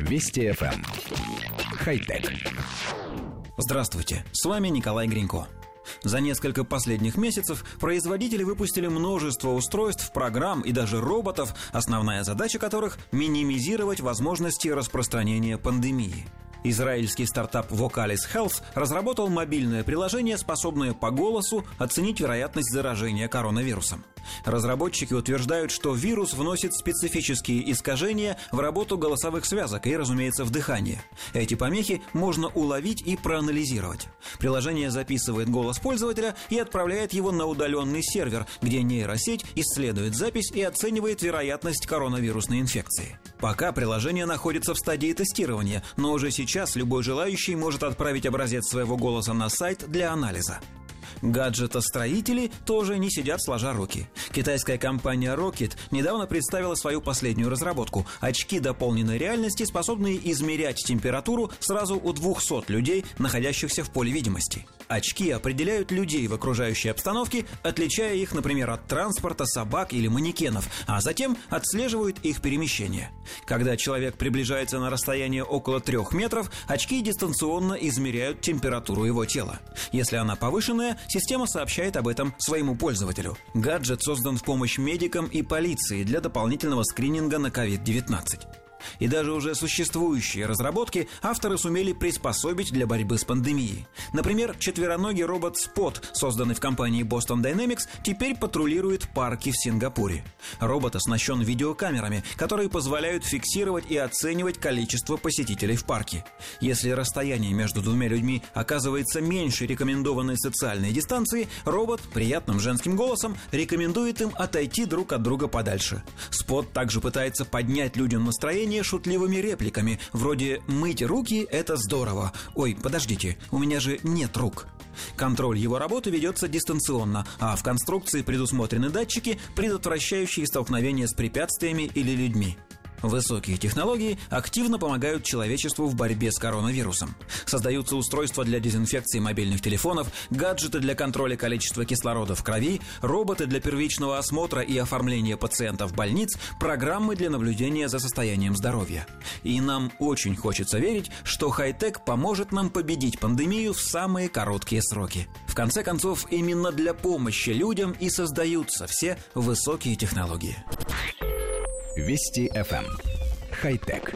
Вести FM. Эм. Хай-тек. Здравствуйте, с вами Николай Гринько. За несколько последних месяцев производители выпустили множество устройств, программ и даже роботов, основная задача которых – минимизировать возможности распространения пандемии – Израильский стартап Vocalis Health разработал мобильное приложение, способное по голосу оценить вероятность заражения коронавирусом. Разработчики утверждают, что вирус вносит специфические искажения в работу голосовых связок и, разумеется, в дыхание. Эти помехи можно уловить и проанализировать. Приложение записывает голос пользователя и отправляет его на удаленный сервер, где нейросеть исследует запись и оценивает вероятность коронавирусной инфекции. Пока приложение находится в стадии тестирования, но уже сейчас любой желающий может отправить образец своего голоса на сайт для анализа. Гаджетостроители тоже не сидят сложа руки. Китайская компания Rocket недавно представила свою последнюю разработку – очки дополненной реальности, способные измерять температуру сразу у 200 людей, находящихся в поле видимости. Очки определяют людей в окружающей обстановке, отличая их, например, от транспорта, собак или манекенов, а затем отслеживают их перемещение. Когда человек приближается на расстояние около трех метров, очки дистанционно измеряют температуру его тела. Если она повышенная, система сообщает об этом своему пользователю. Гаджет создан в помощь медикам и полиции для дополнительного скрининга на COVID-19 и даже уже существующие разработки авторы сумели приспособить для борьбы с пандемией. Например, четвероногий робот Spot, созданный в компании Boston Dynamics, теперь патрулирует парки в Сингапуре. Робот оснащен видеокамерами, которые позволяют фиксировать и оценивать количество посетителей в парке. Если расстояние между двумя людьми оказывается меньше рекомендованной социальной дистанции, робот приятным женским голосом рекомендует им отойти друг от друга подальше. Спот также пытается поднять людям настроение шутливыми репликами, вроде «мыть руки – это здорово», «Ой, подождите, у меня же нет рук». Контроль его работы ведется дистанционно, а в конструкции предусмотрены датчики, предотвращающие столкновение с препятствиями или людьми. Высокие технологии активно помогают человечеству в борьбе с коронавирусом. Создаются устройства для дезинфекции мобильных телефонов, гаджеты для контроля количества кислорода в крови, роботы для первичного осмотра и оформления пациентов больниц, программы для наблюдения за состоянием здоровья. И нам очень хочется верить, что хай-тек поможет нам победить пандемию в самые короткие сроки. В конце концов, именно для помощи людям и создаются все высокие технологии. Вести FM. Эм. Хай-тек.